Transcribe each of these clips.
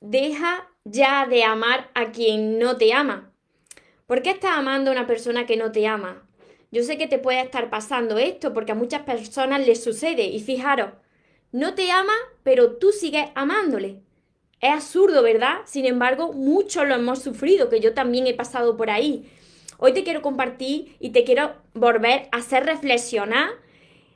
deja ya de amar a quien no te ama. ¿Por qué estás amando a una persona que no te ama? Yo sé que te puede estar pasando esto porque a muchas personas les sucede y fijaros, no te ama, pero tú sigues amándole. Es absurdo, ¿verdad? Sin embargo, muchos lo hemos sufrido, que yo también he pasado por ahí. Hoy te quiero compartir y te quiero volver a hacer reflexionar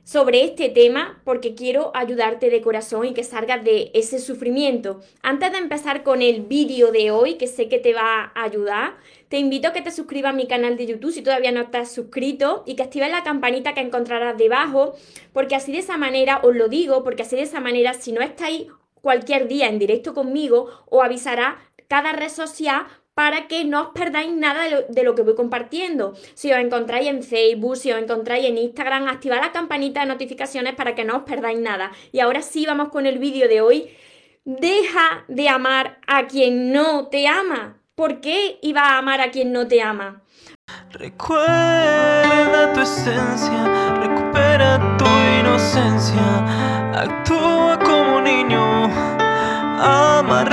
sobre este tema porque quiero ayudarte de corazón y que salgas de ese sufrimiento. Antes de empezar con el vídeo de hoy, que sé que te va a ayudar, te invito a que te suscribas a mi canal de YouTube si todavía no estás suscrito y que actives la campanita que encontrarás debajo, porque así de esa manera, os lo digo, porque así de esa manera, si no estáis cualquier día en directo conmigo, os avisará cada red social para que no os perdáis nada de lo, que voy compartiendo. Si os encontráis en Facebook, si os encontráis en Instagram, activad la campanita de notificaciones para que no os perdáis nada. Y ahora sí vamos con el vídeo de hoy. Deja de amar a quien no te ama. ¿Por qué iba a amar a quien no te ama? Recuerda tu esencia, recupera tu inocencia, actúa como niño, ama,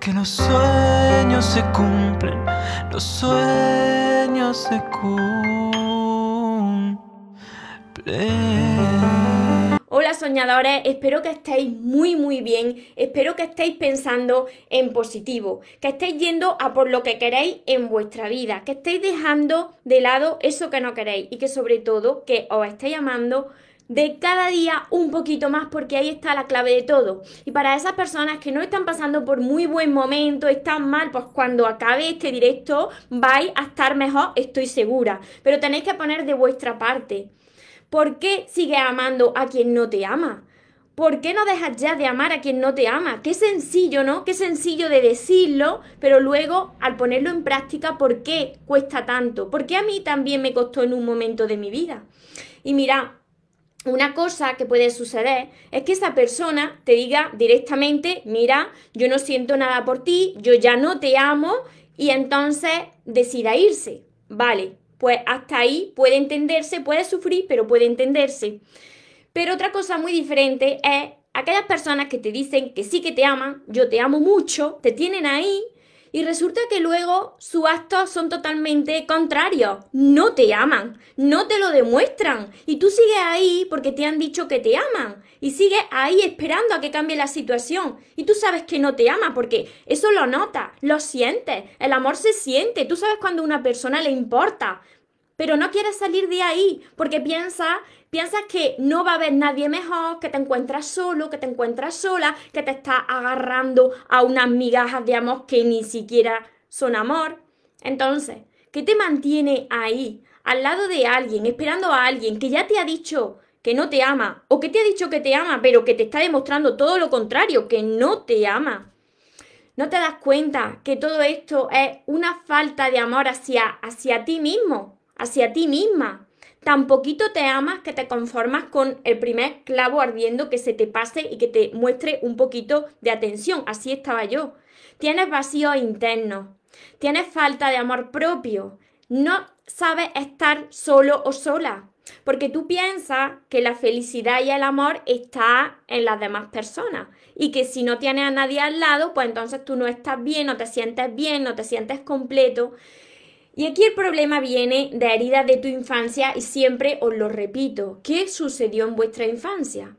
Que los sueños se cumplen, los sueños se cumplen. Hola soñadores, espero que estéis muy muy bien, espero que estéis pensando en positivo, que estéis yendo a por lo que queréis en vuestra vida, que estéis dejando de lado eso que no queréis y que sobre todo que os estéis amando de cada día un poquito más porque ahí está la clave de todo. Y para esas personas que no están pasando por muy buen momento, están mal, pues cuando acabe este directo vais a estar mejor, estoy segura. Pero tenéis que poner de vuestra parte. ¿Por qué sigues amando a quien no te ama? ¿Por qué no dejas ya de amar a quien no te ama? Qué sencillo, ¿no? Qué sencillo de decirlo, pero luego al ponerlo en práctica, ¿por qué cuesta tanto? Porque a mí también me costó en un momento de mi vida. Y mira, una cosa que puede suceder es que esa persona te diga directamente, mira, yo no siento nada por ti, yo ya no te amo y entonces decida irse. Vale, pues hasta ahí puede entenderse, puede sufrir, pero puede entenderse. Pero otra cosa muy diferente es aquellas personas que te dicen que sí que te aman, yo te amo mucho, te tienen ahí, y resulta que luego sus actos son totalmente contrarios. No te aman, no te lo demuestran. Y tú sigues ahí porque te han dicho que te aman. Y sigues ahí esperando a que cambie la situación. Y tú sabes que no te ama porque eso lo notas, lo sientes. El amor se siente. Tú sabes cuando a una persona le importa. Pero no quieres salir de ahí porque piensas piensas que no va a haber nadie mejor, que te encuentras solo, que te encuentras sola, que te estás agarrando a unas migajas de amor que ni siquiera son amor. Entonces, ¿qué te mantiene ahí, al lado de alguien, esperando a alguien que ya te ha dicho que no te ama, o que te ha dicho que te ama, pero que te está demostrando todo lo contrario, que no te ama? ¿No te das cuenta que todo esto es una falta de amor hacia, hacia ti mismo, hacia ti misma? Tan poquito te amas que te conformas con el primer clavo ardiendo que se te pase y que te muestre un poquito de atención. Así estaba yo. Tienes vacío interno. Tienes falta de amor propio. No sabes estar solo o sola. Porque tú piensas que la felicidad y el amor está en las demás personas. Y que si no tienes a nadie al lado, pues entonces tú no estás bien, no te sientes bien, no te sientes completo. Y aquí el problema viene de heridas de tu infancia y siempre os lo repito, ¿qué sucedió en vuestra infancia?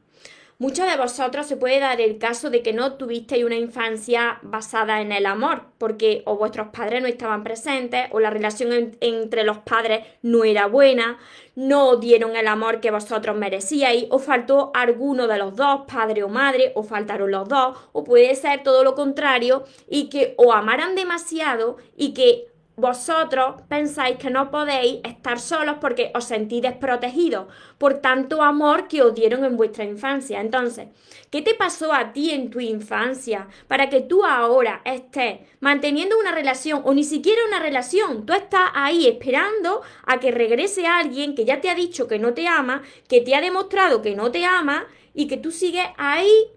Muchos de vosotros se puede dar el caso de que no tuvisteis una infancia basada en el amor, porque o vuestros padres no estaban presentes, o la relación entre los padres no era buena, no dieron el amor que vosotros merecíais, o faltó alguno de los dos, padre o madre, o faltaron los dos, o puede ser todo lo contrario, y que o amaran demasiado y que vosotros pensáis que no podéis estar solos porque os sentís desprotegidos por tanto amor que os dieron en vuestra infancia. Entonces, ¿qué te pasó a ti en tu infancia para que tú ahora estés manteniendo una relación o ni siquiera una relación? Tú estás ahí esperando a que regrese alguien que ya te ha dicho que no te ama, que te ha demostrado que no te ama y que tú sigues ahí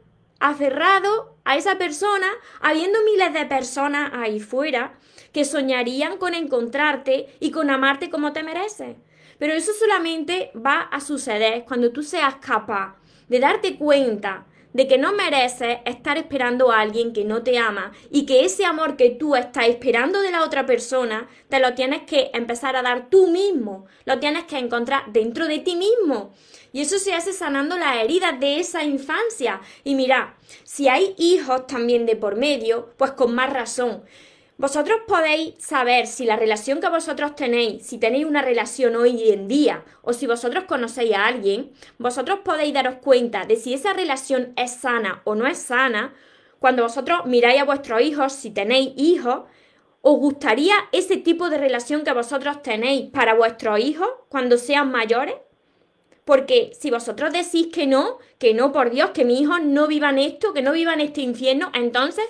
aferrado a esa persona, habiendo miles de personas ahí fuera que soñarían con encontrarte y con amarte como te mereces. Pero eso solamente va a suceder cuando tú seas capaz de darte cuenta de que no mereces estar esperando a alguien que no te ama y que ese amor que tú estás esperando de la otra persona te lo tienes que empezar a dar tú mismo, lo tienes que encontrar dentro de ti mismo. Y eso se hace sanando las heridas de esa infancia. Y mira, si hay hijos también de por medio, pues con más razón. Vosotros podéis saber si la relación que vosotros tenéis, si tenéis una relación hoy en día o si vosotros conocéis a alguien, vosotros podéis daros cuenta de si esa relación es sana o no es sana. Cuando vosotros miráis a vuestros hijos, si tenéis hijos, ¿os gustaría ese tipo de relación que vosotros tenéis para vuestros hijos cuando sean mayores? Porque si vosotros decís que no, que no, por Dios, que mis hijos no vivan esto, que no vivan este infierno, entonces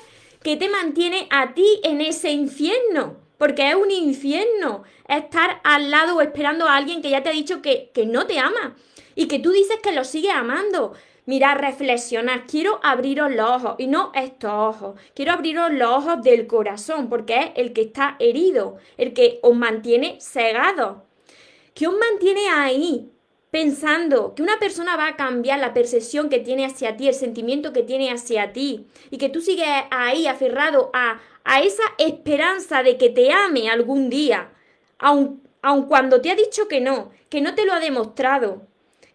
¿Qué te mantiene a ti en ese infierno? Porque es un infierno estar al lado o esperando a alguien que ya te ha dicho que, que no te ama y que tú dices que lo sigues amando. Mira, reflexionar, quiero abriros los ojos y no estos ojos, quiero abriros los ojos del corazón porque es el que está herido, el que os mantiene cegados. ¿Qué os mantiene ahí? Pensando que una persona va a cambiar la percepción que tiene hacia ti, el sentimiento que tiene hacia ti, y que tú sigues ahí aferrado a, a esa esperanza de que te ame algún día, aun, aun cuando te ha dicho que no, que no te lo ha demostrado.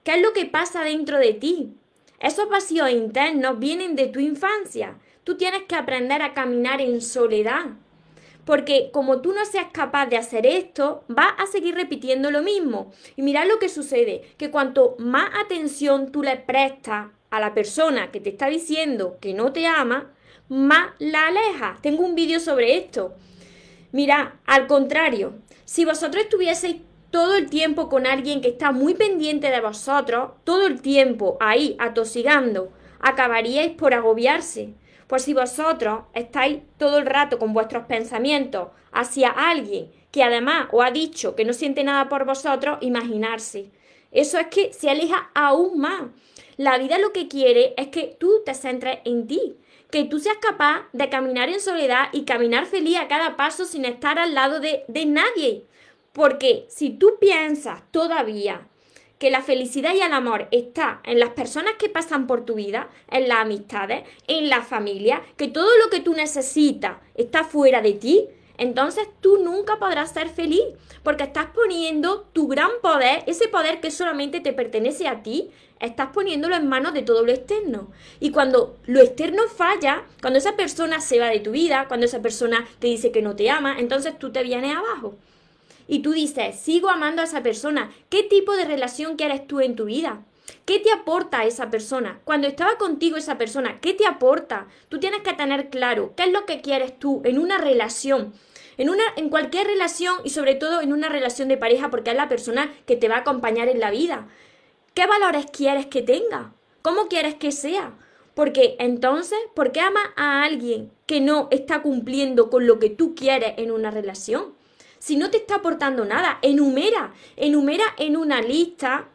¿Qué es lo que pasa dentro de ti? Esos vacíos internos vienen de tu infancia. Tú tienes que aprender a caminar en soledad. Porque como tú no seas capaz de hacer esto, vas a seguir repitiendo lo mismo. Y mirad lo que sucede, que cuanto más atención tú le prestas a la persona que te está diciendo que no te ama, más la alejas. Tengo un vídeo sobre esto. Mirad, al contrario, si vosotros estuvieseis todo el tiempo con alguien que está muy pendiente de vosotros, todo el tiempo ahí atosigando, acabaríais por agobiarse. Pues si vosotros estáis todo el rato con vuestros pensamientos hacia alguien que además os ha dicho que no siente nada por vosotros, imaginarse. Eso es que se aleja aún más. La vida lo que quiere es que tú te centres en ti, que tú seas capaz de caminar en soledad y caminar feliz a cada paso sin estar al lado de, de nadie. Porque si tú piensas todavía que la felicidad y el amor está en las personas que pasan por tu vida, en las amistades, en la familia, que todo lo que tú necesitas está fuera de ti, entonces tú nunca podrás ser feliz porque estás poniendo tu gran poder, ese poder que solamente te pertenece a ti, estás poniéndolo en manos de todo lo externo. Y cuando lo externo falla, cuando esa persona se va de tu vida, cuando esa persona te dice que no te ama, entonces tú te vienes abajo y tú dices, sigo amando a esa persona, ¿qué tipo de relación quieres tú en tu vida? ¿Qué te aporta esa persona? Cuando estaba contigo esa persona, ¿qué te aporta? Tú tienes que tener claro qué es lo que quieres tú en una relación. En, una, en cualquier relación y sobre todo en una relación de pareja porque es la persona que te va a acompañar en la vida. ¿Qué valores quieres que tenga? ¿Cómo quieres que sea? Porque entonces, ¿por qué amas a alguien que no está cumpliendo con lo que tú quieres en una relación? Si no te está aportando nada, enumera, enumera en una lista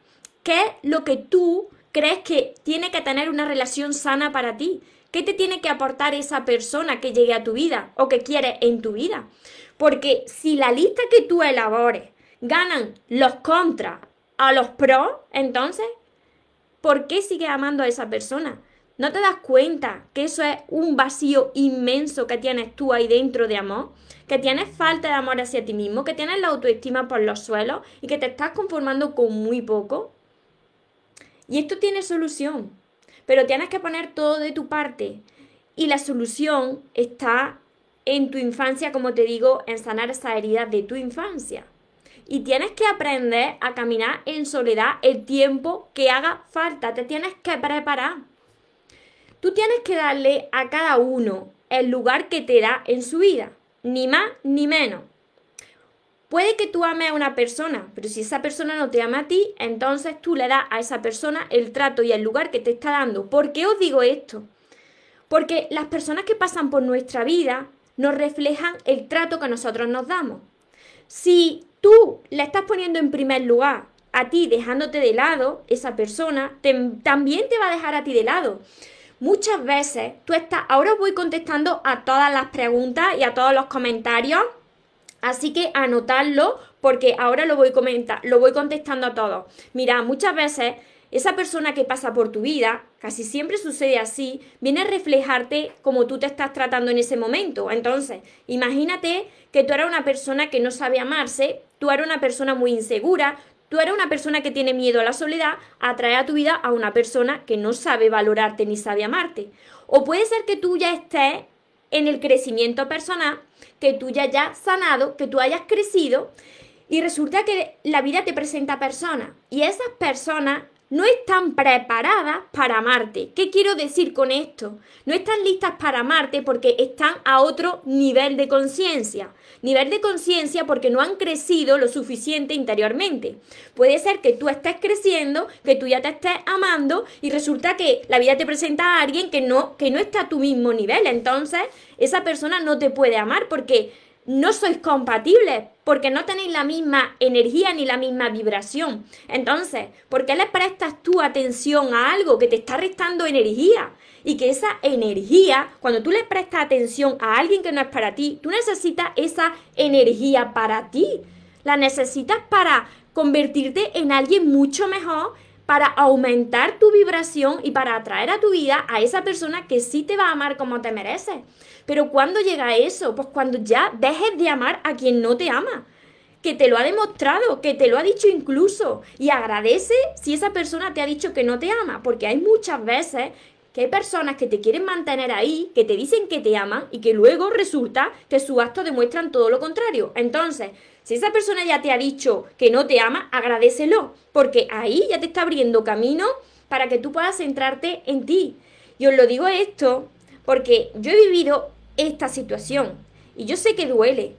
qué es lo que tú crees que tiene que tener una relación sana para ti. ¿Qué te tiene que aportar esa persona que llegue a tu vida o que quieres en tu vida? Porque si la lista que tú elabores ganan los contras a los pros, entonces, ¿por qué sigues amando a esa persona? ¿No te das cuenta que eso es un vacío inmenso que tienes tú ahí dentro de amor? Que tienes falta de amor hacia ti mismo, que tienes la autoestima por los suelos y que te estás conformando con muy poco. Y esto tiene solución, pero tienes que poner todo de tu parte. Y la solución está en tu infancia, como te digo, en sanar esa herida de tu infancia. Y tienes que aprender a caminar en soledad el tiempo que haga falta. Te tienes que preparar. Tú tienes que darle a cada uno el lugar que te da en su vida, ni más ni menos. Puede que tú ames a una persona, pero si esa persona no te ama a ti, entonces tú le das a esa persona el trato y el lugar que te está dando. ¿Por qué os digo esto? Porque las personas que pasan por nuestra vida nos reflejan el trato que nosotros nos damos. Si tú le estás poniendo en primer lugar a ti dejándote de lado, esa persona también te va a dejar a ti de lado. Muchas veces tú estás, ahora os voy contestando a todas las preguntas y a todos los comentarios, así que anotadlo porque ahora lo voy, comentar, lo voy contestando a todos. Mira, muchas veces esa persona que pasa por tu vida, casi siempre sucede así, viene a reflejarte como tú te estás tratando en ese momento. Entonces, imagínate que tú eres una persona que no sabe amarse, tú eres una persona muy insegura, tú eres una persona que tiene miedo a la soledad, atrae a tu vida a una persona que no sabe valorarte ni sabe amarte. O puede ser que tú ya estés en el crecimiento personal, que tú ya hayas sanado, que tú hayas crecido y resulta que la vida te presenta personas y esas personas no están preparadas para amarte. ¿Qué quiero decir con esto? No están listas para amarte porque están a otro nivel de conciencia. Nivel de conciencia porque no han crecido lo suficiente interiormente. Puede ser que tú estés creciendo, que tú ya te estés amando y resulta que la vida te presenta a alguien que no, que no está a tu mismo nivel. Entonces, esa persona no te puede amar porque no sois compatibles porque no tenéis la misma energía ni la misma vibración. Entonces, ¿por qué le prestas tu atención a algo que te está restando energía? Y que esa energía, cuando tú le prestas atención a alguien que no es para ti, tú necesitas esa energía para ti. La necesitas para convertirte en alguien mucho mejor, para aumentar tu vibración y para atraer a tu vida a esa persona que sí te va a amar como te mereces. Pero ¿cuándo llega eso? Pues cuando ya dejes de amar a quien no te ama. Que te lo ha demostrado, que te lo ha dicho incluso. Y agradece si esa persona te ha dicho que no te ama. Porque hay muchas veces que hay personas que te quieren mantener ahí, que te dicen que te aman y que luego resulta que sus actos demuestran todo lo contrario. Entonces, si esa persona ya te ha dicho que no te ama, agradecelo, porque ahí ya te está abriendo camino para que tú puedas centrarte en ti. Y os lo digo esto porque yo he vivido esta situación. Y yo sé que duele.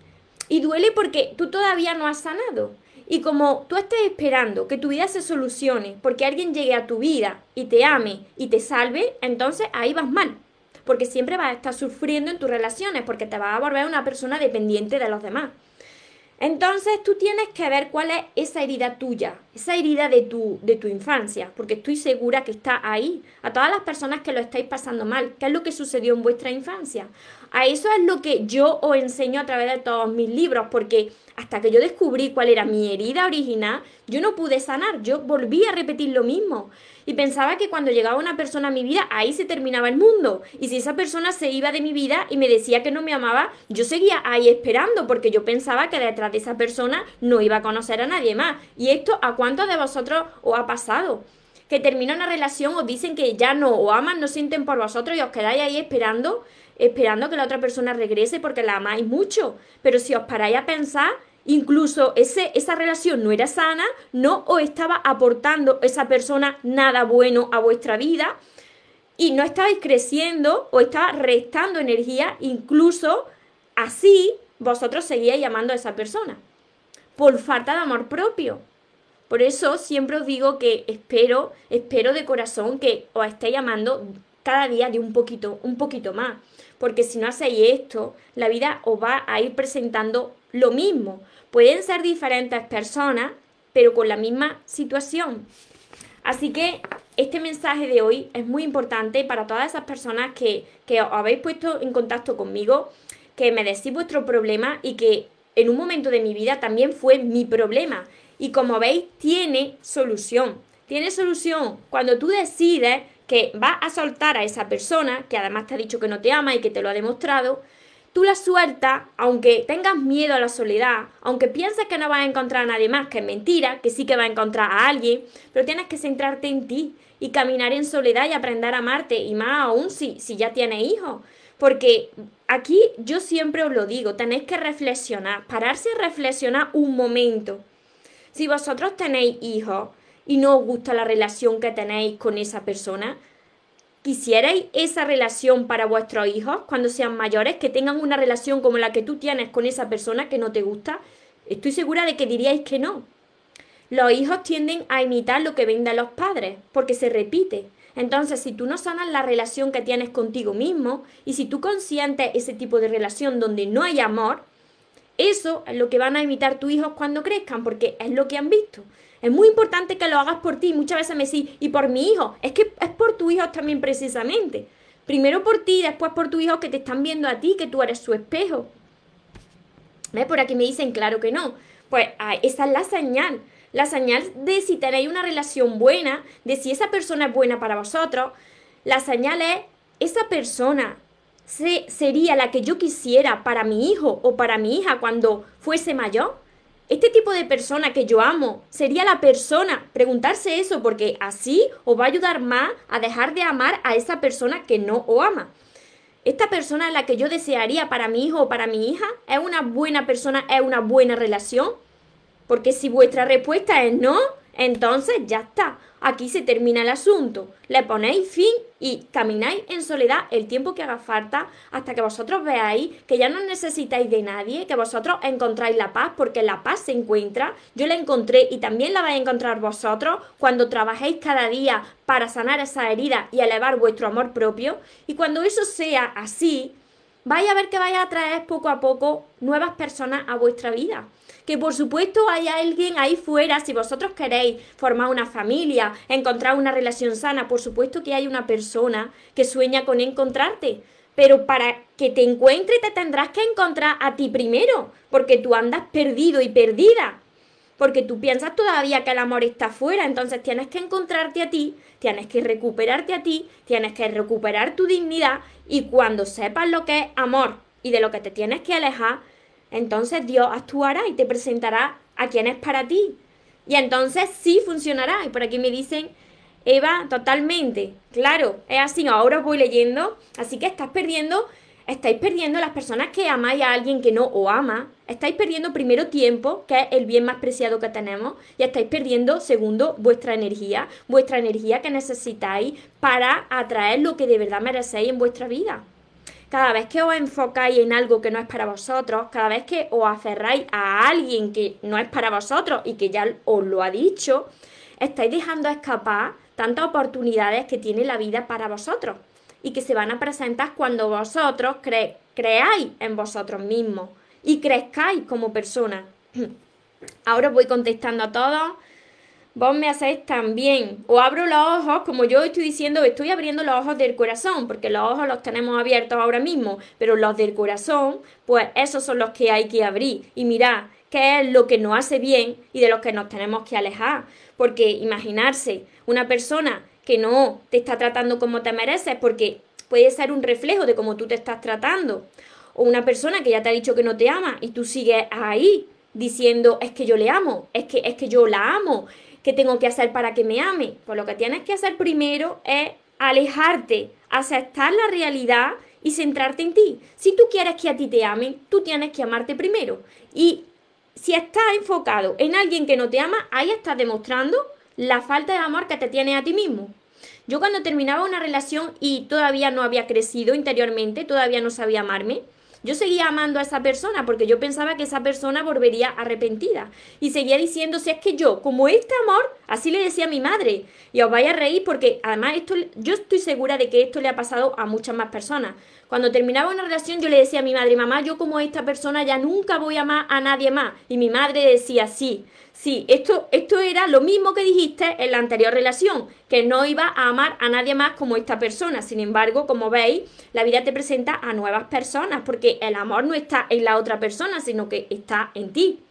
Y duele porque tú todavía no has sanado. Y como tú estés esperando que tu vida se solucione porque alguien llegue a tu vida y te ame y te salve, entonces ahí vas mal. Porque siempre vas a estar sufriendo en tus relaciones porque te vas a volver una persona dependiente de los demás. Entonces tú tienes que ver cuál es esa herida tuya, esa herida de tu, de tu infancia, porque estoy segura que está ahí. A todas las personas que lo estáis pasando mal, ¿qué es lo que sucedió en vuestra infancia? A eso es lo que yo os enseño a través de todos mis libros, porque hasta que yo descubrí cuál era mi herida original, yo no pude sanar, yo volví a repetir lo mismo. Y pensaba que cuando llegaba una persona a mi vida, ahí se terminaba el mundo. Y si esa persona se iba de mi vida y me decía que no me amaba, yo seguía ahí esperando, porque yo pensaba que detrás de esa persona no iba a conocer a nadie más. ¿Y esto a cuántos de vosotros os ha pasado? Que termina una relación, os dicen que ya no os aman, no sienten por vosotros y os quedáis ahí esperando esperando que la otra persona regrese porque la amáis mucho. Pero si os paráis a pensar, incluso ese, esa relación no era sana, no os estaba aportando esa persona nada bueno a vuestra vida y no estabais creciendo o estaba restando energía, incluso así vosotros seguíais llamando a esa persona por falta de amor propio. Por eso siempre os digo que espero, espero de corazón que os estéis llamando cada día de un poquito, un poquito más porque si no hacéis esto, la vida os va a ir presentando lo mismo. Pueden ser diferentes personas, pero con la misma situación. Así que este mensaje de hoy es muy importante para todas esas personas que, que os habéis puesto en contacto conmigo, que me decís vuestro problema y que en un momento de mi vida también fue mi problema. Y como veis, tiene solución. Tiene solución. Cuando tú decides que vas a soltar a esa persona, que además te ha dicho que no te ama y que te lo ha demostrado, tú la sueltas, aunque tengas miedo a la soledad, aunque pienses que no vas a encontrar a nadie más, que es mentira, que sí que vas a encontrar a alguien, pero tienes que centrarte en ti y caminar en soledad y aprender a amarte, y más aún si, si ya tienes hijos. Porque aquí yo siempre os lo digo, tenéis que reflexionar, pararse a reflexionar un momento. Si vosotros tenéis hijos, y no os gusta la relación que tenéis con esa persona? ¿Quisierais esa relación para vuestros hijos cuando sean mayores, que tengan una relación como la que tú tienes con esa persona que no te gusta? Estoy segura de que diríais que no. Los hijos tienden a imitar lo que ven de los padres, porque se repite. Entonces, si tú no sanas la relación que tienes contigo mismo y si tú consientes ese tipo de relación donde no hay amor, eso es lo que van a imitar tus hijos cuando crezcan, porque es lo que han visto. Es muy importante que lo hagas por ti. Muchas veces me decís, y por mi hijo. Es que es por tu hijo también precisamente. Primero por ti, después por tu hijo que te están viendo a ti, que tú eres su espejo. ¿Ves? Por aquí me dicen, claro que no. Pues ah, esa es la señal. La señal de si tenéis una relación buena, de si esa persona es buena para vosotros. La señal es, esa persona sería la que yo quisiera para mi hijo o para mi hija cuando fuese mayor. Este tipo de persona que yo amo sería la persona, preguntarse eso porque así os va a ayudar más a dejar de amar a esa persona que no os ama. Esta persona es la que yo desearía para mi hijo o para mi hija es una buena persona, es una buena relación. Porque si vuestra respuesta es no, entonces ya está. Aquí se termina el asunto. Le ponéis fin y camináis en soledad el tiempo que haga falta hasta que vosotros veáis que ya no necesitáis de nadie, que vosotros encontráis la paz, porque la paz se encuentra. Yo la encontré y también la vais a encontrar vosotros cuando trabajéis cada día para sanar esa herida y elevar vuestro amor propio. Y cuando eso sea así, vais a ver que vais a traer poco a poco nuevas personas a vuestra vida que por supuesto hay alguien ahí fuera, si vosotros queréis formar una familia, encontrar una relación sana, por supuesto que hay una persona que sueña con encontrarte. Pero para que te encuentre te tendrás que encontrar a ti primero, porque tú andas perdido y perdida. Porque tú piensas todavía que el amor está fuera, entonces tienes que encontrarte a ti, tienes que recuperarte a ti, tienes que recuperar tu dignidad y cuando sepas lo que es amor y de lo que te tienes que alejar, entonces Dios actuará y te presentará a quien es para ti. Y entonces sí funcionará. Y por aquí me dicen, Eva, totalmente. Claro, es así. Ahora voy leyendo. Así que estás perdiendo, estáis perdiendo las personas que amáis a alguien que no os ama. Estáis perdiendo primero tiempo, que es el bien más preciado que tenemos. Y estáis perdiendo, segundo, vuestra energía. Vuestra energía que necesitáis para atraer lo que de verdad merecéis en vuestra vida cada vez que os enfocáis en algo que no es para vosotros, cada vez que os aferráis a alguien que no es para vosotros y que ya os lo ha dicho, estáis dejando escapar tantas oportunidades que tiene la vida para vosotros y que se van a presentar cuando vosotros creáis en vosotros mismos y crezcáis como personas. Ahora os voy contestando a todos vos me hacéis también. O abro los ojos, como yo estoy diciendo, estoy abriendo los ojos del corazón, porque los ojos los tenemos abiertos ahora mismo, pero los del corazón, pues esos son los que hay que abrir. Y mirad, qué es lo que nos hace bien y de los que nos tenemos que alejar. Porque imaginarse una persona que no te está tratando como te mereces, porque puede ser un reflejo de cómo tú te estás tratando. O una persona que ya te ha dicho que no te ama y tú sigues ahí diciendo es que yo le amo, es que es que yo la amo, ¿Qué tengo que hacer para que me ame? Pues lo que tienes que hacer primero es alejarte, aceptar la realidad y centrarte en ti. Si tú quieres que a ti te amen, tú tienes que amarte primero. Y si estás enfocado en alguien que no te ama, ahí estás demostrando la falta de amor que te tienes a ti mismo. Yo cuando terminaba una relación y todavía no había crecido interiormente, todavía no sabía amarme, yo seguía amando a esa persona porque yo pensaba que esa persona volvería arrepentida. Y seguía diciendo, si es que yo, como este amor, así le decía a mi madre. Y os vaya a reír porque además esto, yo estoy segura de que esto le ha pasado a muchas más personas. Cuando terminaba una relación yo le decía a mi madre, mamá, yo como esta persona ya nunca voy a amar a nadie más. Y mi madre decía, sí, sí, esto, esto era lo mismo que dijiste en la anterior relación, que no iba a amar a nadie más como esta persona. Sin embargo, como veis, la vida te presenta a nuevas personas, porque el amor no está en la otra persona, sino que está en ti.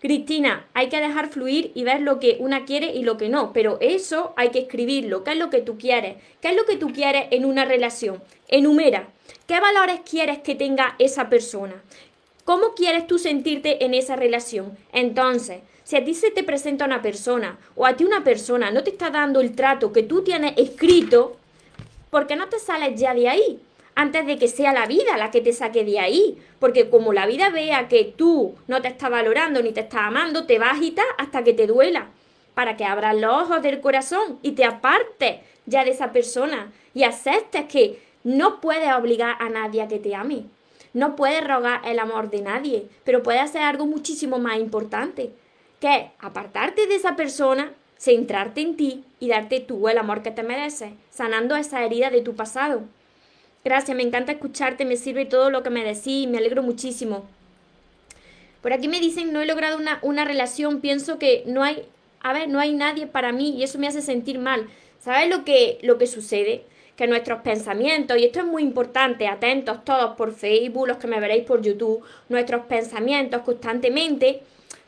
Cristina, hay que dejar fluir y ver lo que una quiere y lo que no, pero eso hay que escribirlo. ¿Qué es lo que tú quieres? ¿Qué es lo que tú quieres en una relación? Enumera. ¿Qué valores quieres que tenga esa persona? ¿Cómo quieres tú sentirte en esa relación? Entonces, si a ti se te presenta una persona o a ti una persona no te está dando el trato que tú tienes escrito, ¿por qué no te sales ya de ahí? Antes de que sea la vida la que te saque de ahí. Porque como la vida vea que tú no te estás valorando ni te estás amando, te va a agitar hasta que te duela. Para que abras los ojos del corazón y te apartes ya de esa persona y aceptes que no puedes obligar a nadie a que te ame. No puedes rogar el amor de nadie, pero puedes hacer algo muchísimo más importante, que es apartarte de esa persona, centrarte en ti y darte tú el amor que te mereces, sanando esa herida de tu pasado. Gracias, me encanta escucharte, me sirve todo lo que me decís, me alegro muchísimo. Por aquí me dicen, no he logrado una, una relación, pienso que no hay, a ver, no hay nadie para mí y eso me hace sentir mal. ¿Sabes lo que, lo que sucede? Que nuestros pensamientos, y esto es muy importante, atentos todos por Facebook, los que me veréis por YouTube, nuestros pensamientos constantemente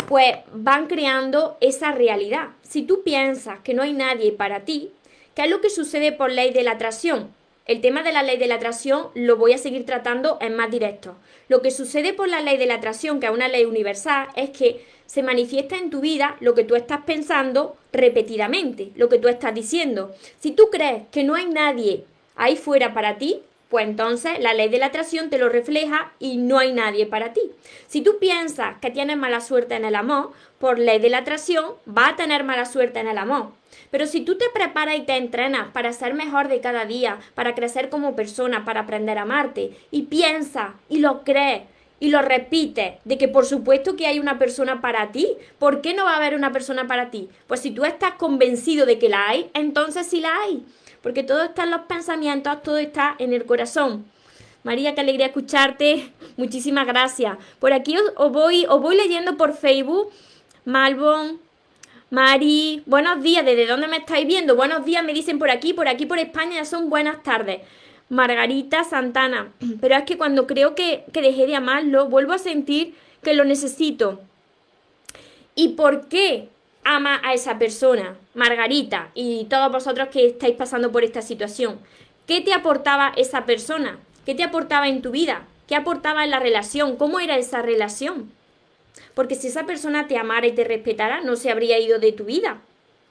pues van creando esa realidad. Si tú piensas que no hay nadie para ti, ¿qué es lo que sucede por ley de la atracción? El tema de la ley de la atracción lo voy a seguir tratando en más directo. Lo que sucede por la ley de la atracción, que es una ley universal, es que se manifiesta en tu vida lo que tú estás pensando repetidamente, lo que tú estás diciendo. Si tú crees que no hay nadie ahí fuera para ti, pues entonces la ley de la atracción te lo refleja y no hay nadie para ti. Si tú piensas que tienes mala suerte en el amor, por ley de la atracción va a tener mala suerte en el amor. Pero si tú te preparas y te entrenas para ser mejor de cada día, para crecer como persona, para aprender a amarte, y piensas y lo crees y lo repites de que por supuesto que hay una persona para ti, ¿por qué no va a haber una persona para ti? Pues si tú estás convencido de que la hay, entonces sí la hay porque todo está en los pensamientos, todo está en el corazón. María, qué alegría escucharte. Muchísimas gracias. Por aquí os, voy, voy leyendo por Facebook. Malbon, Mari, buenos días. ¿Desde dónde me estáis viendo? Buenos días, me dicen por aquí, por aquí, por España, ya son buenas tardes. Margarita Santana. Pero es que cuando creo que, que dejé de amarlo, vuelvo a sentir que lo necesito. ¿Y por qué? Ama a esa persona, Margarita, y todos vosotros que estáis pasando por esta situación, ¿qué te aportaba esa persona? ¿Qué te aportaba en tu vida? ¿Qué aportaba en la relación? ¿Cómo era esa relación? Porque si esa persona te amara y te respetara, no se habría ido de tu vida.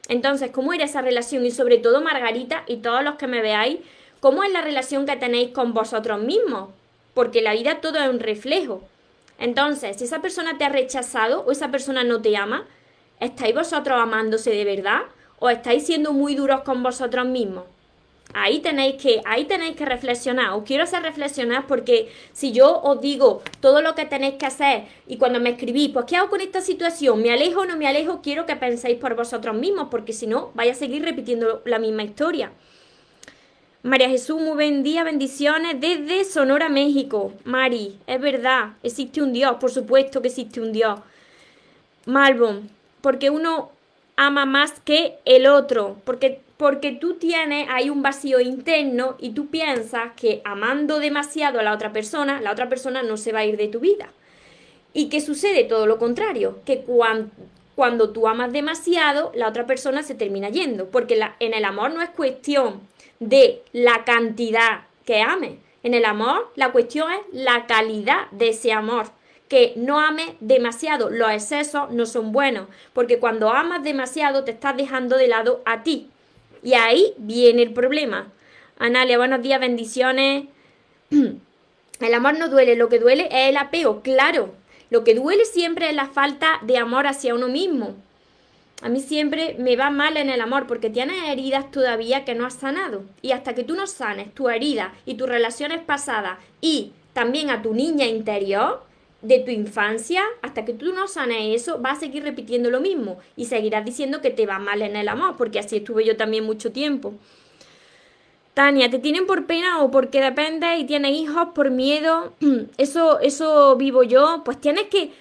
Entonces, ¿cómo era esa relación? Y sobre todo, Margarita y todos los que me veáis, ¿cómo es la relación que tenéis con vosotros mismos? Porque la vida todo es un reflejo. Entonces, si esa persona te ha rechazado o esa persona no te ama, ¿Estáis vosotros amándose de verdad o estáis siendo muy duros con vosotros mismos? Ahí tenéis que, ahí tenéis que reflexionar. Os quiero hacer reflexionar porque si yo os digo todo lo que tenéis que hacer y cuando me escribís, pues ¿qué hago con esta situación? ¿Me alejo o no me alejo? Quiero que penséis por vosotros mismos porque si no, vais a seguir repitiendo la misma historia. María Jesús, muy buen día, bendiciones desde Sonora, México. Mari, es verdad, existe un Dios, por supuesto que existe un Dios. Malbon, porque uno ama más que el otro, porque, porque tú tienes ahí un vacío interno y tú piensas que amando demasiado a la otra persona, la otra persona no se va a ir de tu vida. ¿Y qué sucede? Todo lo contrario, que cuando, cuando tú amas demasiado, la otra persona se termina yendo, porque la, en el amor no es cuestión de la cantidad que ames, en el amor la cuestión es la calidad de ese amor que no ames demasiado. Los excesos no son buenos, porque cuando amas demasiado te estás dejando de lado a ti. Y ahí viene el problema. Analia, buenos días, bendiciones. El amor no duele, lo que duele es el apego, claro. Lo que duele siempre es la falta de amor hacia uno mismo. A mí siempre me va mal en el amor porque tienes heridas todavía que no has sanado. Y hasta que tú no sanes tu herida y tus relaciones pasadas y también a tu niña interior, de tu infancia, hasta que tú no sanes eso, vas a seguir repitiendo lo mismo y seguirás diciendo que te va mal en el amor, porque así estuve yo también mucho tiempo. Tania, ¿te tienen por pena o porque depende y tienes hijos por miedo? Eso, eso vivo yo. Pues tienes que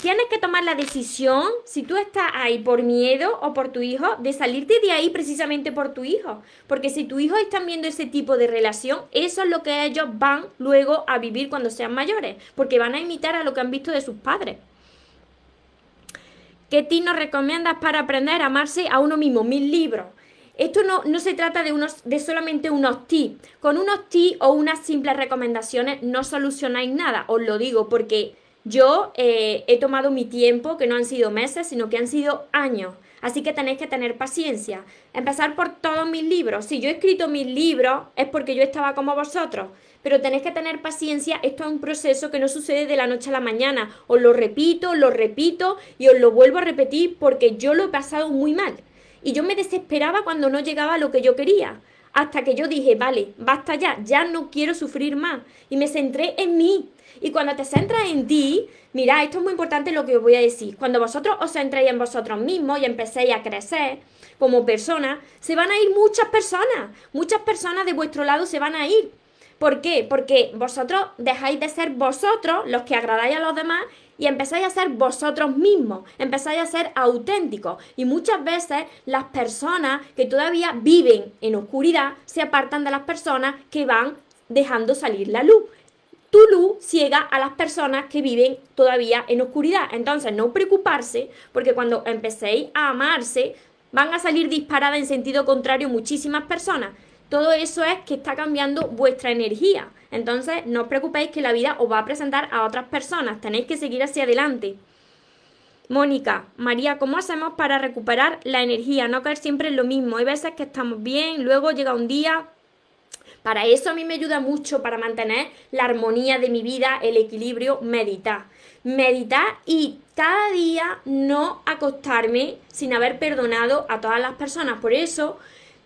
tienes que tomar la decisión, si tú estás ahí por miedo o por tu hijo, de salirte de ahí precisamente por tu hijo. Porque si tu hijo está viendo ese tipo de relación, eso es lo que ellos van luego a vivir cuando sean mayores. Porque van a imitar a lo que han visto de sus padres. ¿Qué nos recomiendas para aprender a amarse a uno mismo? Mil libros. Esto no, no, se trata de, unos, de solamente unos tips. Con unos tips o unas simples recomendaciones no solucionáis nada, os lo digo, porque yo eh, he tomado mi tiempo, que no han sido meses, sino que han sido años. Así que tenéis que tener paciencia. Empezar por todos mis libros. Si yo he escrito mis libros es porque yo estaba como vosotros. Pero tenéis que tener paciencia. Esto es un proceso que no sucede de la noche a la mañana. Os lo repito, lo repito y os lo vuelvo a repetir porque yo lo he pasado muy mal. Y yo me desesperaba cuando no llegaba a lo que yo quería. Hasta que yo dije, vale, basta ya, ya no quiero sufrir más. Y me centré en mí, y cuando te centras en ti, mira, esto es muy importante lo que os voy a decir. Cuando vosotros os centréis en vosotros mismos y empecéis a crecer como persona, se van a ir muchas personas. Muchas personas de vuestro lado se van a ir. ¿Por qué? Porque vosotros dejáis de ser vosotros los que agradáis a los demás y empezáis a ser vosotros mismos, empezáis a ser auténticos. Y muchas veces las personas que todavía viven en oscuridad se apartan de las personas que van dejando salir la luz. Tu luz ciega a las personas que viven todavía en oscuridad. Entonces, no preocuparse, porque cuando empecéis a amarse, van a salir disparadas en sentido contrario muchísimas personas. Todo eso es que está cambiando vuestra energía. Entonces, no os preocupéis que la vida os va a presentar a otras personas. Tenéis que seguir hacia adelante. Mónica, María, ¿cómo hacemos para recuperar la energía? No caer siempre en lo mismo. Hay veces que estamos bien, luego llega un día. Para eso a mí me ayuda mucho para mantener la armonía de mi vida, el equilibrio, meditar. Meditar y cada día no acostarme sin haber perdonado a todas las personas. Por eso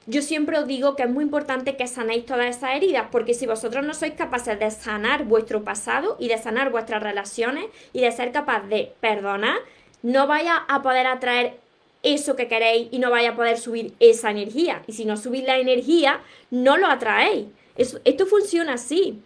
yo siempre os digo que es muy importante que sanéis todas esas heridas, porque si vosotros no sois capaces de sanar vuestro pasado y de sanar vuestras relaciones y de ser capaz de perdonar, no vaya a poder atraer eso que queréis y no vaya a poder subir esa energía. Y si no subís la energía, no lo atraéis. esto funciona así.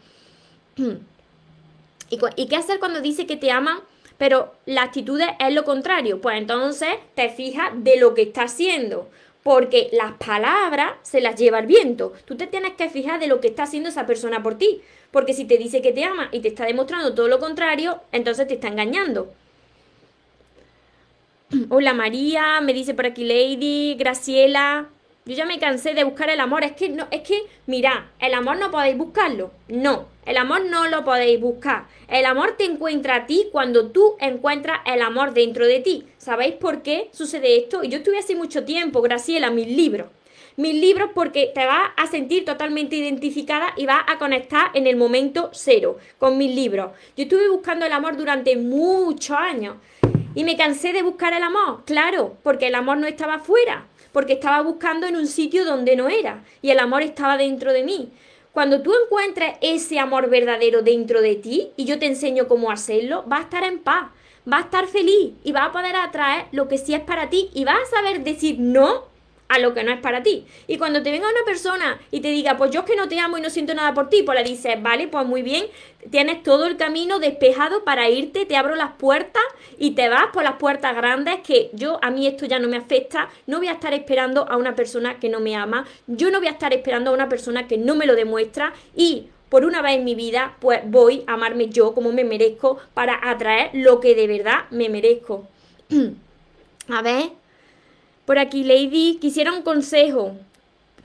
¿Y, ¿Y qué hacer cuando dice que te aman? Pero la actitud es lo contrario. Pues entonces te fijas de lo que está haciendo porque las palabras se las lleva el viento. Tú te tienes que fijar de lo que está haciendo esa persona por ti, porque si te dice que te ama y te está demostrando todo lo contrario, entonces te está engañando. Hola María, me dice por aquí Lady, Graciela. Yo ya me cansé de buscar el amor. Es que no, es que, mira, el amor no podéis buscarlo. No, el amor no lo podéis buscar. El amor te encuentra a ti cuando tú encuentras el amor dentro de ti. ¿Sabéis por qué sucede esto? Y yo estuve hace mucho tiempo, Graciela, mis libros. Mis libros porque te vas a sentir totalmente identificada y vas a conectar en el momento cero con mis libros. Yo estuve buscando el amor durante muchos años. Y me cansé de buscar el amor, claro, porque el amor no estaba fuera, porque estaba buscando en un sitio donde no era, y el amor estaba dentro de mí. Cuando tú encuentres ese amor verdadero dentro de ti y yo te enseño cómo hacerlo, vas a estar en paz, vas a estar feliz y vas a poder atraer lo que sí es para ti y vas a saber decir no a lo que no es para ti. Y cuando te venga una persona y te diga, pues yo es que no te amo y no siento nada por ti, pues le dices, vale, pues muy bien, tienes todo el camino despejado para irte, te abro las puertas y te vas por las puertas grandes que yo, a mí esto ya no me afecta, no voy a estar esperando a una persona que no me ama, yo no voy a estar esperando a una persona que no me lo demuestra y por una vez en mi vida, pues voy a amarme yo como me merezco para atraer lo que de verdad me merezco. a ver, por aquí, Lady, quisiera un consejo.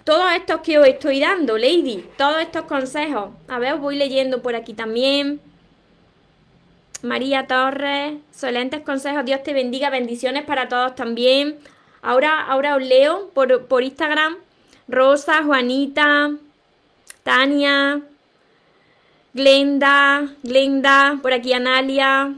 Todos estos que os estoy dando, Lady, todos estos consejos. A ver, os voy leyendo por aquí también. María Torres, excelentes consejos. Dios te bendiga, bendiciones para todos también. Ahora, ahora os leo por, por Instagram. Rosa, Juanita, Tania, Glenda, Glenda, por aquí Analia,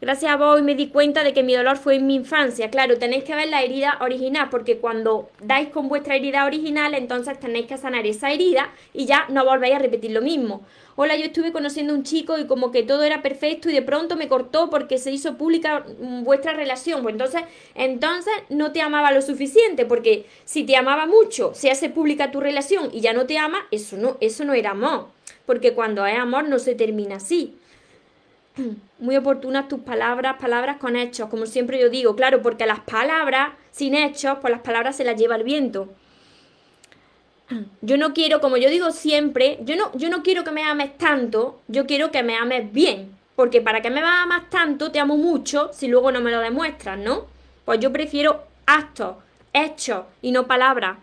Gracias a vos me di cuenta de que mi dolor fue en mi infancia. Claro, tenéis que ver la herida original, porque cuando dais con vuestra herida original, entonces tenéis que sanar esa herida y ya no volvéis a repetir lo mismo. Hola, yo estuve conociendo a un chico y como que todo era perfecto y de pronto me cortó porque se hizo pública mm, vuestra relación. Pues entonces, entonces no te amaba lo suficiente, porque si te amaba mucho, se hace pública tu relación y ya no te ama, eso no, eso no era amor. Porque cuando es amor no se termina así. Muy oportunas tus palabras, palabras con hechos, como siempre yo digo, claro, porque las palabras sin hechos, pues las palabras se las lleva el viento. Yo no quiero, como yo digo siempre, yo no, yo no quiero que me ames tanto, yo quiero que me ames bien. Porque para que me amas tanto, te amo mucho, si luego no me lo demuestras, ¿no? Pues yo prefiero actos, hechos y no palabras.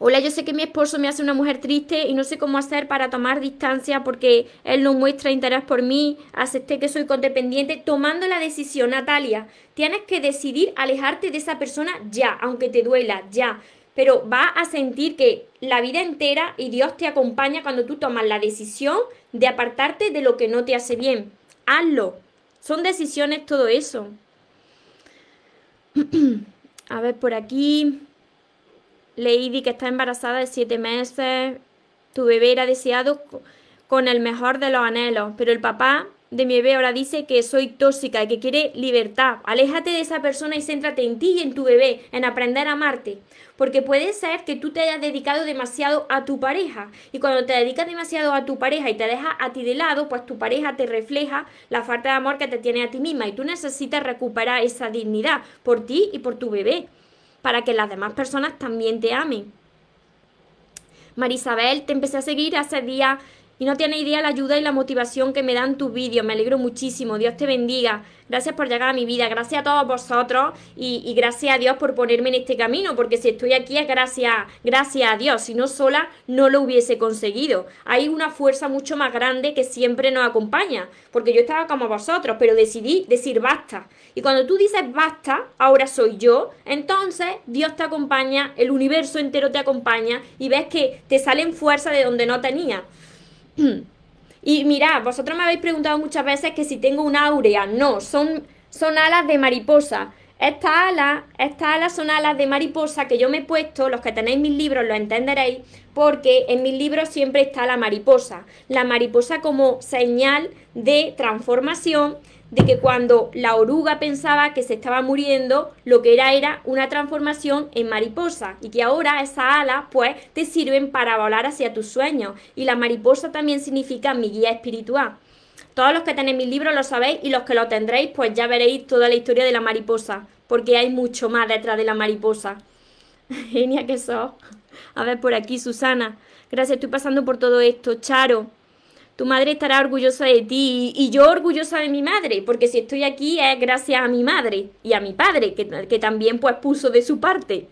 Hola, yo sé que mi esposo me hace una mujer triste y no sé cómo hacer para tomar distancia porque él no muestra interés por mí, acepté que soy codependiente. Tomando la decisión, Natalia, tienes que decidir alejarte de esa persona ya, aunque te duela, ya. Pero vas a sentir que la vida entera y Dios te acompaña cuando tú tomas la decisión de apartarte de lo que no te hace bien. Hazlo. Son decisiones todo eso. a ver por aquí. Lady que está embarazada de siete meses, tu bebé era deseado con el mejor de los anhelos, pero el papá de mi bebé ahora dice que soy tóxica y que quiere libertad. Aléjate de esa persona y céntrate en ti y en tu bebé, en aprender a amarte. Porque puede ser que tú te hayas dedicado demasiado a tu pareja. Y cuando te dedicas demasiado a tu pareja y te dejas a ti de lado, pues tu pareja te refleja la falta de amor que te tiene a ti misma. Y tú necesitas recuperar esa dignidad por ti y por tu bebé para que las demás personas también te amen. Marisabel, te empecé a seguir hace días Y no tienes idea la ayuda y la motivación que me dan tus vídeos. Me alegro muchísimo. Dios te bendiga. Gracias por llegar a mi vida. Gracias a todos vosotros. Y, gracias a Dios por ponerme en este camino. Porque si estoy aquí es gracias, gracias a Dios. Si no sola, no lo hubiese conseguido. Hay una fuerza mucho más grande que siempre nos acompaña. Porque yo estaba como vosotros, pero decidí decir basta. Y cuando tú dices basta, ahora soy yo, entonces Dios te acompaña, el universo entero te acompaña y ves que te salen fuerzas de donde no tenía. Y mirad, vosotros me habéis preguntado muchas veces que si tengo una áurea. No, son, son alas de mariposa. Estas alas, estas alas son alas de mariposa que yo me he puesto, los que tenéis mis libros lo entenderéis, porque en mis libros siempre está la mariposa. La mariposa como señal de transformación de que cuando la oruga pensaba que se estaba muriendo, lo que era era una transformación en mariposa y que ahora esas alas pues te sirven para volar hacia tus sueños y la mariposa también significa mi guía espiritual. Todos los que tenéis mi libro lo sabéis y los que lo tendréis pues ya veréis toda la historia de la mariposa, porque hay mucho más detrás de la mariposa. Genia que sos. A ver por aquí, Susana. Gracias, estoy pasando por todo esto. Charo, tu madre estará orgullosa de ti y, yo orgullosa de mi madre, porque si estoy aquí es gracias a mi madre y a mi padre, que, que también pues puso de su parte.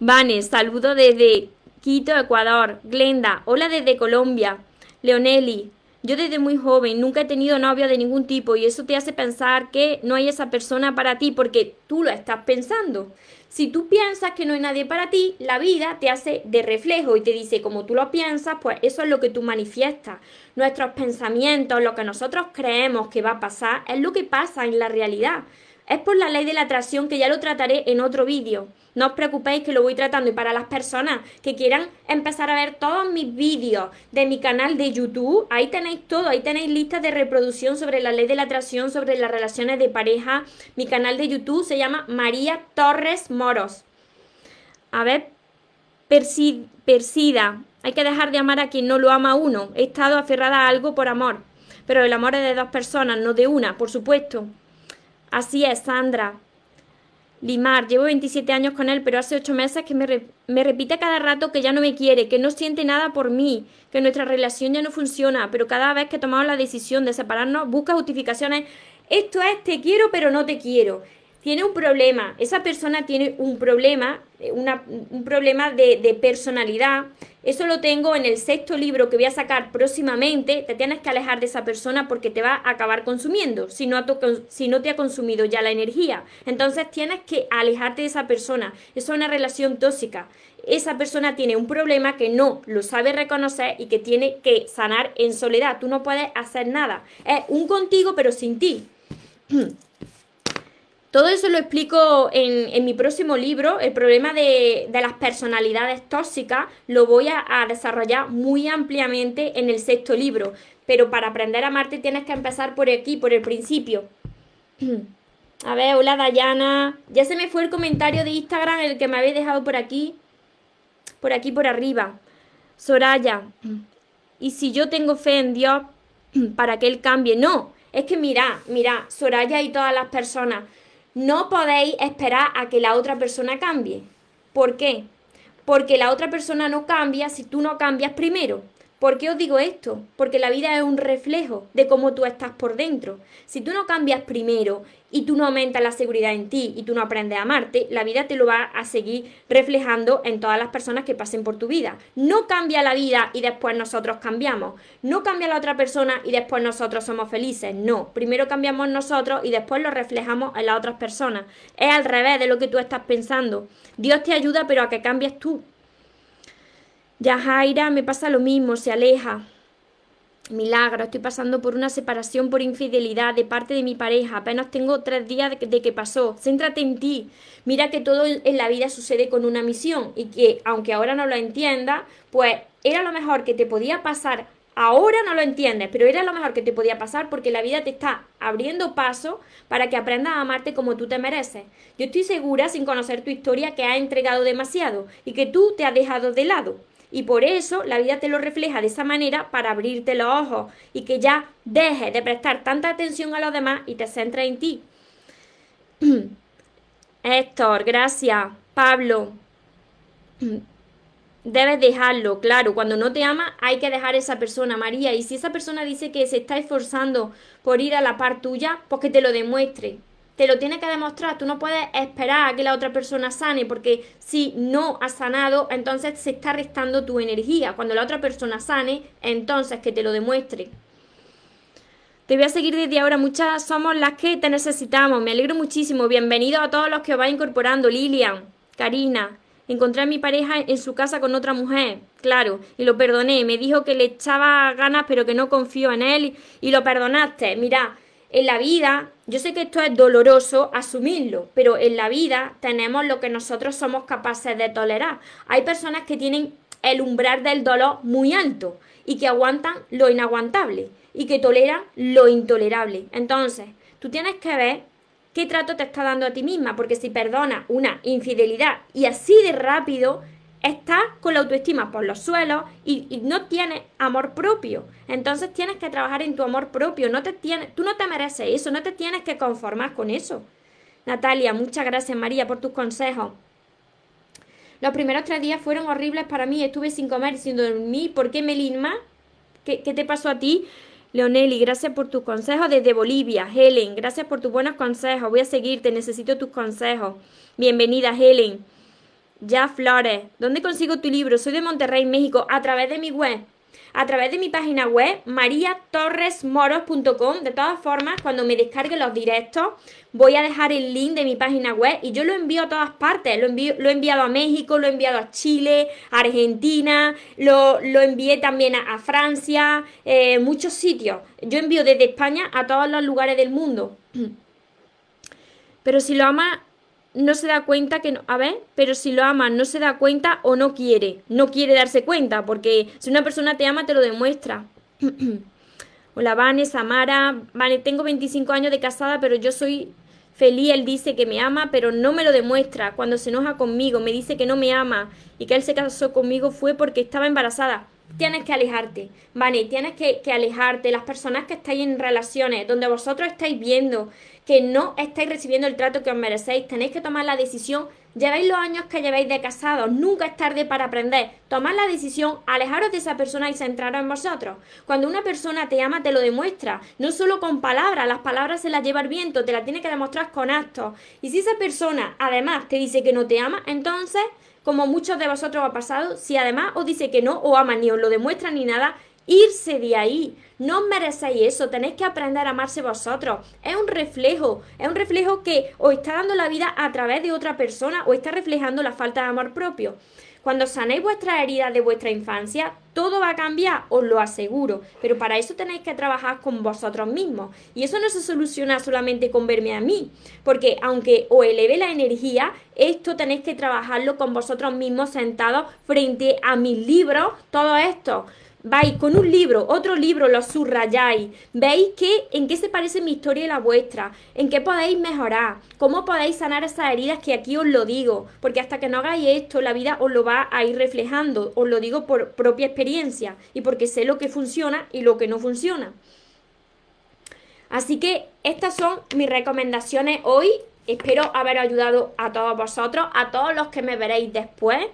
Vane, saludo desde Quito, Ecuador. Glenda, hola desde Colombia. Leoneli, yo desde muy joven nunca he tenido novia de ningún tipo y eso te hace pensar que no hay esa persona para ti porque tú lo estás pensando. Si tú piensas que no hay nadie para ti, la vida te hace de reflejo y te dice como tú lo piensas, pues eso es lo que tú manifiestas. Nuestros pensamientos, lo que nosotros creemos que va a pasar, es lo que pasa en la realidad. Es por la ley de la atracción que ya lo trataré en otro vídeo. No os preocupéis que lo voy tratando y para las personas que quieran empezar a ver todos mis vídeos de mi canal de YouTube, ahí tenéis todo, ahí tenéis listas de reproducción sobre la ley de la atracción, sobre las relaciones de pareja. Mi canal de YouTube se llama María Torres Moros. A ver, persida. Hay que dejar de amar a quien no lo ama uno. He estado aferrada a algo por amor. Pero el amor es de dos personas, no de una, por supuesto. Así es, Sandra. Limar, llevo 27 años con él, pero hace 8 meses que me, me, repite cada rato que ya no me quiere, que no siente nada por mí, que nuestra relación ya no funciona, pero cada vez que tomamos la decisión de separarnos busca justificaciones. Esto es te quiero pero no te quiero tiene un problema, esa persona tiene un problema, eh, un problema de, personalidad. Eso lo tengo en el sexto libro que voy a sacar próximamente. Te tienes que alejar de esa persona porque te va a acabar consumiendo si no, te ha consumido ya la energía. Entonces tienes que alejarte de esa persona. Eso es una relación tóxica. Esa persona tiene un problema que no lo sabe reconocer y que tiene que sanar en soledad. Tú no puedes hacer nada. Es un contigo pero sin ti. Todo eso lo explico en, mi próximo libro. El problema de, las personalidades tóxicas lo voy a, desarrollar muy ampliamente en el sexto libro. Pero para aprender a amarte tienes que empezar por aquí, por el principio. A ver, hola Dayana. Ya se me fue el comentario de Instagram, el que me habéis dejado por aquí. Por aquí, por arriba. Soraya. Y si yo tengo fe en Dios para que Él cambie. No, es que mira, mira, Soraya y todas las personas no podéis esperar a que la otra persona cambie. ¿Por qué? Porque la otra persona no cambia si tú no cambias primero. ¿Por qué os digo esto? Porque la vida es un reflejo de cómo tú estás por dentro. Si tú no cambias primero y tú no aumentas la seguridad en ti y tú no aprendes a amarte, la vida te lo va a seguir reflejando en todas las personas que pasen por tu vida. No cambia la vida y después nosotros cambiamos. No cambia la otra persona y después nosotros somos felices. No, primero cambiamos nosotros y después lo reflejamos en las otras personas. Es al revés de lo que tú estás pensando. Dios te ayuda pero a que cambies tú. Jaira me pasa lo mismo, se aleja. Milagro, estoy pasando por una separación por infidelidad de parte de mi pareja. Apenas tengo tres días de que, pasó. Céntrate en ti. Mira que todo en la vida sucede con una misión y que aunque ahora no lo entienda, pues era lo mejor que te podía pasar. Ahora no lo entiendes, pero era lo mejor que te podía pasar porque la vida te está abriendo paso para que aprendas a amarte como tú te mereces. Yo estoy segura, sin conocer tu historia, que has entregado demasiado y que tú te has dejado de lado. Y por eso la vida te lo refleja de esa manera para abrirte los ojos y que ya dejes de prestar tanta atención a los demás y te centres en ti. Héctor, gracias. Pablo. debes dejarlo, claro, cuando no te ama hay que dejar a esa persona, María, y si esa persona dice que se está esforzando por ir a la par tuya, pues que te lo demuestre, te lo tiene que demostrar, tú no puedes esperar a que la otra persona sane, porque si no ha sanado, entonces se está restando tu energía, cuando la otra persona sane, entonces que te lo demuestre. Te voy a seguir desde ahora, muchas somos las que te necesitamos, me alegro muchísimo, bienvenido a todos los que os vais incorporando, Lilian, Karina, Encontré a mi pareja en su casa con otra mujer, claro, y lo perdoné. Me dijo que le echaba ganas, pero que no confío en él y, lo perdonaste. Mira, en la vida, yo sé que esto es doloroso asumirlo, pero en la vida tenemos lo que nosotros somos capaces de tolerar. Hay personas que tienen el umbral del dolor muy alto y que aguantan lo inaguantable y que toleran lo intolerable. Entonces, tú tienes que ver qué trato te está dando a ti misma, porque si perdona una infidelidad y así de rápido, estás con la autoestima por los suelos y, no tienes amor propio. Entonces tienes que trabajar en tu amor propio. No te tienes, tú no te mereces eso, no te tienes que conformar con eso. Natalia, muchas gracias María por tus consejos. Los primeros tres días fueron horribles para mí. Estuve sin comer y sin dormir. ¿Por qué, Melinma? ¿Qué, ¿Qué te pasó a ti? Leoneli, gracias por tus consejos desde Bolivia. Helen, gracias por tus buenos consejos. Voy a seguirte, necesito tus consejos. Bienvenida, Helen. Ya Flores, ¿dónde consigo tu libro? Soy de Monterrey, México, a través de mi web a través de mi página web mariatorresmoros.com. De todas formas, cuando me descargue los directos, voy a dejar el link de mi página web y yo lo envío a todas partes. Lo, envío, lo he enviado a México, lo he enviado a Chile, a Argentina, lo, envié también a, Francia, eh, muchos sitios. Yo envío desde España a todos los lugares del mundo. Pero si lo amas no se da cuenta que no, a ver, pero si lo ama no se da cuenta o no quiere, no quiere darse cuenta, porque si una persona te ama te lo demuestra. Hola, Vane, Samara, Vane, tengo 25 años de casada, pero yo soy feliz, él dice que me ama, pero no me lo demuestra. Cuando se enoja conmigo, me dice que no me ama y que él se casó conmigo fue porque estaba embarazada. Tienes que alejarte, Vane, tienes que, que alejarte. Las personas que estáis en relaciones, donde vosotros estáis viendo que no estáis recibiendo el trato que os merecéis, tenéis que tomar la decisión. Lleváis los años que lleváis de casados, nunca es tarde para aprender. Tomad la decisión, alejaros de esa persona y centraros en vosotros. Cuando una persona te ama, te lo demuestra, no solo con palabras, las palabras se las lleva el viento, te las tiene que demostrar con actos. Y si esa persona además te dice que no te ama, entonces, como muchos de vosotros ha pasado, si además os dice que no o ama ni os lo demuestra ni nada, irse de ahí. No merecéis eso, tenéis que aprender a amarse vosotros. Es un reflejo, es un reflejo que os está dando la vida a través de otra persona o está reflejando la falta de amor propio. Cuando sanéis vuestras heridas de vuestra infancia, todo va a cambiar, os lo aseguro. Pero para eso tenéis que trabajar con vosotros mismos. Y eso no se soluciona solamente con verme a mí. Porque aunque os eleve la energía, esto tenéis que trabajarlo con vosotros mismos sentados frente a mis libros, todo esto vais con un libro, otro libro, lo subrayáis, veis que, en qué se parece mi historia y la vuestra, en qué podéis mejorar, cómo podéis sanar esas heridas que aquí os lo digo, porque hasta que no hagáis esto, la vida os lo va a ir reflejando, os lo digo por propia experiencia y porque sé lo que funciona y lo que no funciona. Así que estas son mis recomendaciones hoy. Espero haber ayudado a todos vosotros, a todos los que me veréis después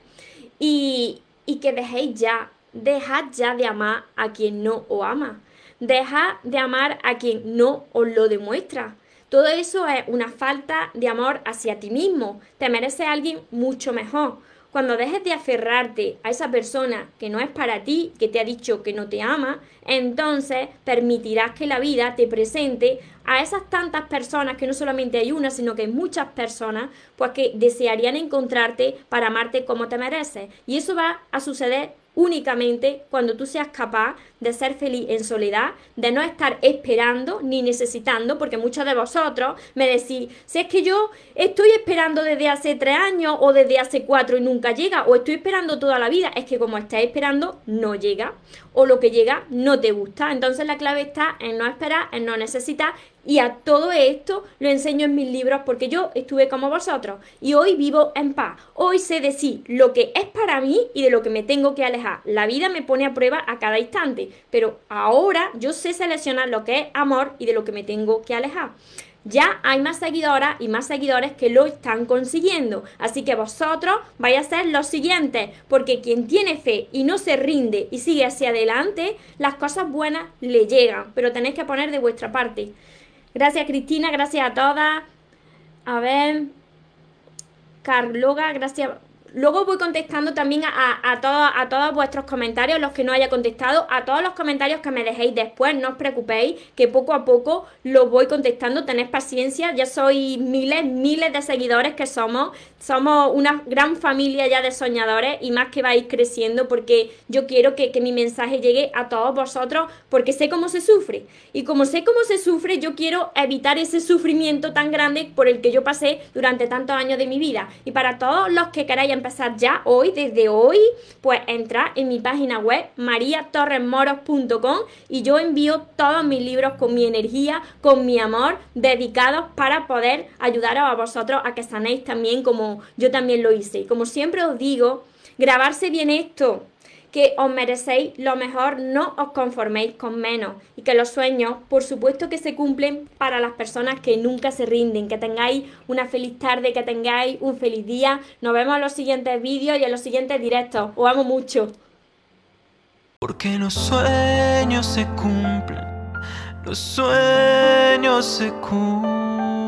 y, y que dejéis ya Dejad ya de amar a quien no os ama. Dejad de amar a quien no os lo demuestra. Todo eso es una falta de amor hacia ti mismo. Te merece alguien mucho mejor. Cuando dejes de aferrarte a esa persona que no es para ti, que te ha dicho que no te ama, entonces permitirás que la vida te presente a esas tantas personas, que no solamente hay una, sino que hay muchas personas, pues que desearían encontrarte para amarte como te mereces. Y eso va a suceder únicamente cuando tú seas capaz de ser feliz en soledad, de no estar esperando ni necesitando, porque muchos de vosotros me decís, si es que yo estoy esperando desde hace tres años o desde hace cuatro y nunca llega, o estoy esperando toda la vida, es que como estás esperando, no llega, o lo que llega no te gusta. Entonces la clave está en no esperar, en no necesitar y a todo esto lo enseño en mis libros porque yo estuve como vosotros y hoy vivo en paz. Hoy sé decir lo que es para mí y de lo que me tengo que alejar. La vida me pone a prueba a cada instante, pero ahora yo sé seleccionar lo que es amor y de lo que me tengo que alejar. ya hay más seguidoras y más seguidores que lo están consiguiendo. Así que vosotros vais a ser los siguientes, porque quien tiene fe y no se rinde y sigue hacia adelante, las cosas buenas le llegan, pero tenéis que poner de vuestra parte. Gracias Cristina, gracias a todas. A ver, Carloga, gracias Luego voy contestando también a, a, a todos vuestros comentarios, los que no haya contestado, a todos los comentarios que me dejéis después, no os preocupéis, que poco a poco los voy contestando, tened paciencia, ya sois miles, miles de seguidores que somos, somos una gran familia ya de soñadores y más que vais creciendo porque yo quiero que, que mi mensaje llegue a todos vosotros porque sé cómo se sufre. Y como sé cómo se sufre, yo quiero evitar ese sufrimiento tan grande por el que yo pasé durante tantos años de mi vida. Y para todos los que queráis empezar ya hoy, desde hoy, pues entra en mi página web mariatorresmoros.com y yo envío todos mis libros con mi energía, con mi amor, dedicados para poder ayudaros a vosotros a que sanéis también como yo también lo hice. Y como siempre os digo, grabarse bien esto que os merecéis lo mejor, no os conforméis con menos y que los sueños, por supuesto que se cumplen para las personas que nunca se rinden, que tengáis una feliz tarde, que tengáis un feliz día. Nos vemos en los siguientes vídeos y en los siguientes directos. Os amo mucho. Porque los sueños se cumplen, los sueños se cumplen.